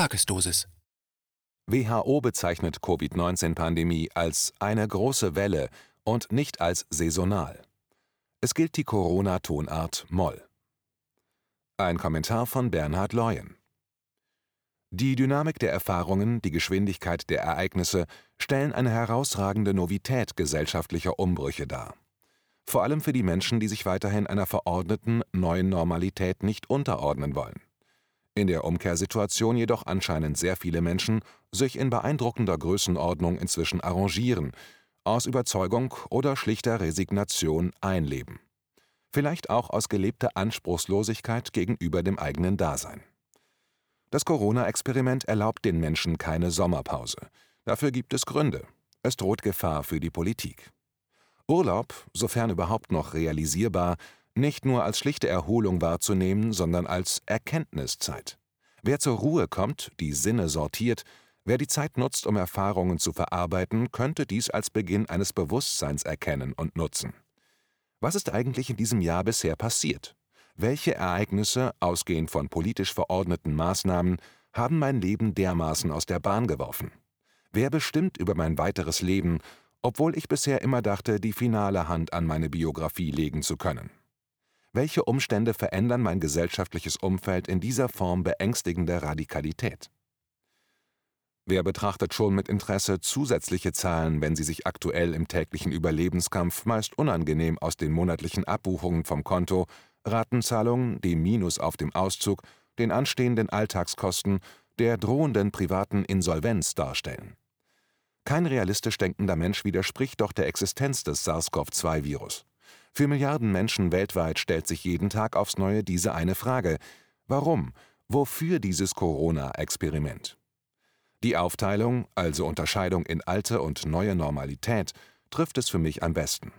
Tagesdosis. WHO bezeichnet Covid-19-Pandemie als eine große Welle und nicht als saisonal. Es gilt die Corona-Tonart Moll. Ein Kommentar von Bernhard Leuen. Die Dynamik der Erfahrungen, die Geschwindigkeit der Ereignisse stellen eine herausragende Novität gesellschaftlicher Umbrüche dar. Vor allem für die Menschen, die sich weiterhin einer verordneten neuen Normalität nicht unterordnen wollen. In der Umkehrsituation jedoch anscheinend sehr viele Menschen sich in beeindruckender Größenordnung inzwischen arrangieren, aus Überzeugung oder schlichter Resignation einleben. Vielleicht auch aus gelebter Anspruchslosigkeit gegenüber dem eigenen Dasein. Das Corona-Experiment erlaubt den Menschen keine Sommerpause. Dafür gibt es Gründe. Es droht Gefahr für die Politik. Urlaub, sofern überhaupt noch realisierbar, nicht nur als schlichte Erholung wahrzunehmen, sondern als Erkenntniszeit. Wer zur Ruhe kommt, die Sinne sortiert, wer die Zeit nutzt, um Erfahrungen zu verarbeiten, könnte dies als Beginn eines Bewusstseins erkennen und nutzen. Was ist eigentlich in diesem Jahr bisher passiert? Welche Ereignisse, ausgehend von politisch verordneten Maßnahmen, haben mein Leben dermaßen aus der Bahn geworfen? Wer bestimmt über mein weiteres Leben, obwohl ich bisher immer dachte, die finale Hand an meine Biografie legen zu können? Welche Umstände verändern mein gesellschaftliches Umfeld in dieser Form beängstigender Radikalität? Wer betrachtet schon mit Interesse zusätzliche Zahlen, wenn sie sich aktuell im täglichen Überlebenskampf meist unangenehm aus den monatlichen Abbuchungen vom Konto, Ratenzahlungen, dem Minus auf dem Auszug, den anstehenden Alltagskosten, der drohenden privaten Insolvenz darstellen? Kein realistisch denkender Mensch widerspricht doch der Existenz des SARS-CoV-2-Virus. Für Milliarden Menschen weltweit stellt sich jeden Tag aufs Neue diese eine Frage: Warum? Wofür dieses Corona-Experiment? Die Aufteilung, also Unterscheidung in alte und neue Normalität, trifft es für mich am besten.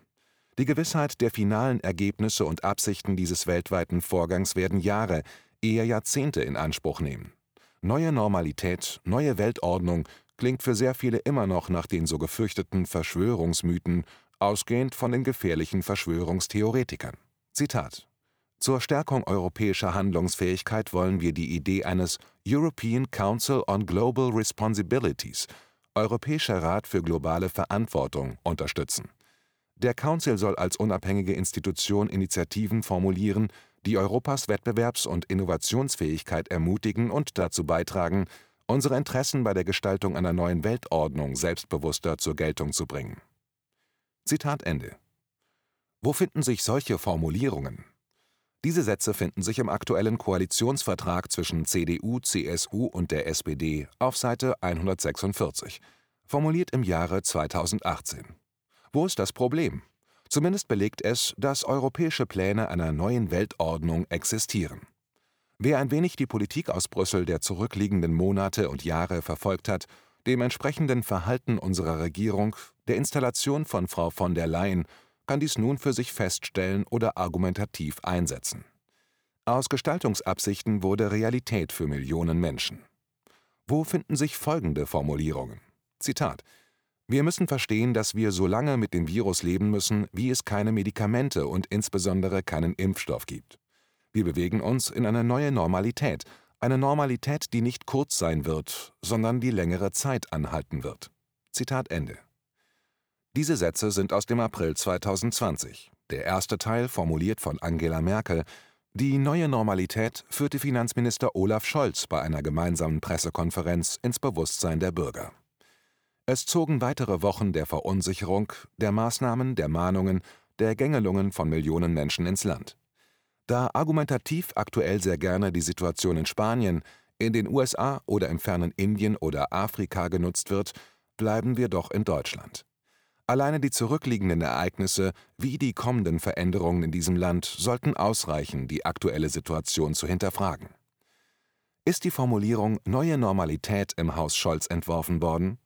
Die Gewissheit der finalen Ergebnisse und Absichten dieses weltweiten Vorgangs werden Jahre, eher Jahrzehnte in Anspruch nehmen. Neue Normalität, neue Weltordnung klingt für sehr viele immer noch nach den so gefürchteten Verschwörungsmythen ausgehend von den gefährlichen Verschwörungstheoretikern. Zitat Zur Stärkung europäischer Handlungsfähigkeit wollen wir die Idee eines European Council on Global Responsibilities Europäischer Rat für globale Verantwortung unterstützen. Der Council soll als unabhängige Institution Initiativen formulieren, die Europas Wettbewerbs- und Innovationsfähigkeit ermutigen und dazu beitragen, unsere Interessen bei der Gestaltung einer neuen Weltordnung selbstbewusster zur Geltung zu bringen Zitat Ende. Wo finden sich solche Formulierungen? Diese Sätze finden sich im aktuellen Koalitionsvertrag zwischen CDU, CSU und der SPD auf Seite 146, formuliert im Jahre 2018. Wo ist das Problem? Zumindest belegt es, dass europäische Pläne einer neuen Weltordnung existieren. Wer ein wenig die Politik aus Brüssel der zurückliegenden Monate und Jahre verfolgt hat, dem entsprechenden Verhalten unserer Regierung, der Installation von Frau von der Leyen, kann dies nun für sich feststellen oder argumentativ einsetzen. Aus Gestaltungsabsichten wurde Realität für Millionen Menschen. Wo finden sich folgende Formulierungen? Zitat wir müssen verstehen, dass wir so lange mit dem Virus leben müssen, wie es keine Medikamente und insbesondere keinen Impfstoff gibt. Wir bewegen uns in eine neue Normalität, eine Normalität, die nicht kurz sein wird, sondern die längere Zeit anhalten wird. Zitat Ende. Diese Sätze sind aus dem April 2020. Der erste Teil, formuliert von Angela Merkel, die neue Normalität führte Finanzminister Olaf Scholz bei einer gemeinsamen Pressekonferenz ins Bewusstsein der Bürger. Es zogen weitere Wochen der Verunsicherung, der Maßnahmen, der Mahnungen, der Gängelungen von Millionen Menschen ins Land. Da argumentativ aktuell sehr gerne die Situation in Spanien, in den USA oder im fernen Indien oder Afrika genutzt wird, bleiben wir doch in Deutschland. Alleine die zurückliegenden Ereignisse wie die kommenden Veränderungen in diesem Land sollten ausreichen, die aktuelle Situation zu hinterfragen. Ist die Formulierung neue Normalität im Haus Scholz entworfen worden?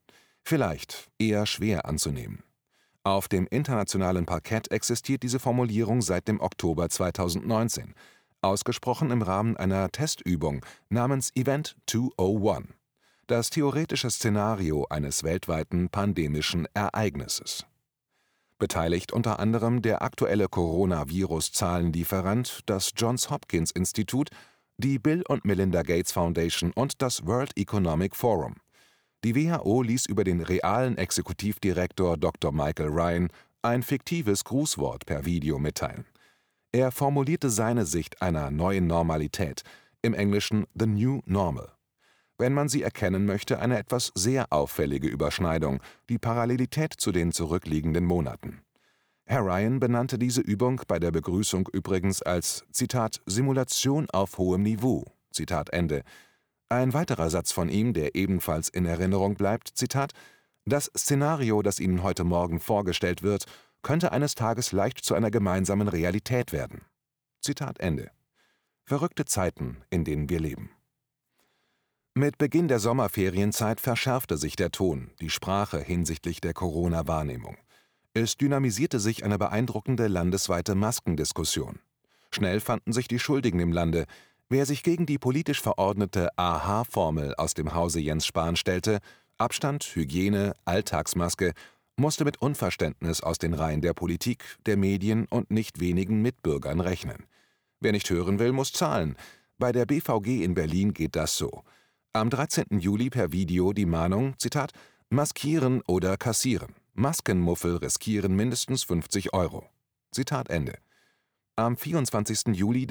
Vielleicht eher schwer anzunehmen. Auf dem internationalen Parkett existiert diese Formulierung seit dem Oktober 2019, ausgesprochen im Rahmen einer Testübung namens Event 201, das theoretische Szenario eines weltweiten pandemischen Ereignisses. Beteiligt unter anderem der aktuelle Coronavirus-Zahlenlieferant, das Johns Hopkins Institut, die Bill und Melinda Gates Foundation und das World Economic Forum. Die WHO ließ über den realen Exekutivdirektor Dr. Michael Ryan ein fiktives Grußwort per Video mitteilen. Er formulierte seine Sicht einer neuen Normalität, im Englischen The New Normal. Wenn man sie erkennen möchte, eine etwas sehr auffällige Überschneidung, die Parallelität zu den zurückliegenden Monaten. Herr Ryan benannte diese Übung bei der Begrüßung übrigens als Zitat Simulation auf hohem Niveau. Zitat Ende. Ein weiterer Satz von ihm, der ebenfalls in Erinnerung bleibt, Zitat Das Szenario, das Ihnen heute Morgen vorgestellt wird, könnte eines Tages leicht zu einer gemeinsamen Realität werden. Zitat Ende. Verrückte Zeiten, in denen wir leben. Mit Beginn der Sommerferienzeit verschärfte sich der Ton, die Sprache hinsichtlich der Corona-Wahrnehmung. Es dynamisierte sich eine beeindruckende landesweite Maskendiskussion. Schnell fanden sich die Schuldigen im Lande. Wer sich gegen die politisch verordnete AH-Formel aus dem Hause Jens Spahn stellte, Abstand, Hygiene, Alltagsmaske, musste mit Unverständnis aus den Reihen der Politik, der Medien und nicht wenigen Mitbürgern rechnen. Wer nicht hören will, muss zahlen. Bei der BVG in Berlin geht das so. Am 13. Juli per Video die Mahnung, Zitat, maskieren oder kassieren. Maskenmuffel riskieren mindestens 50 Euro. Zitat Ende. Am 24. Juli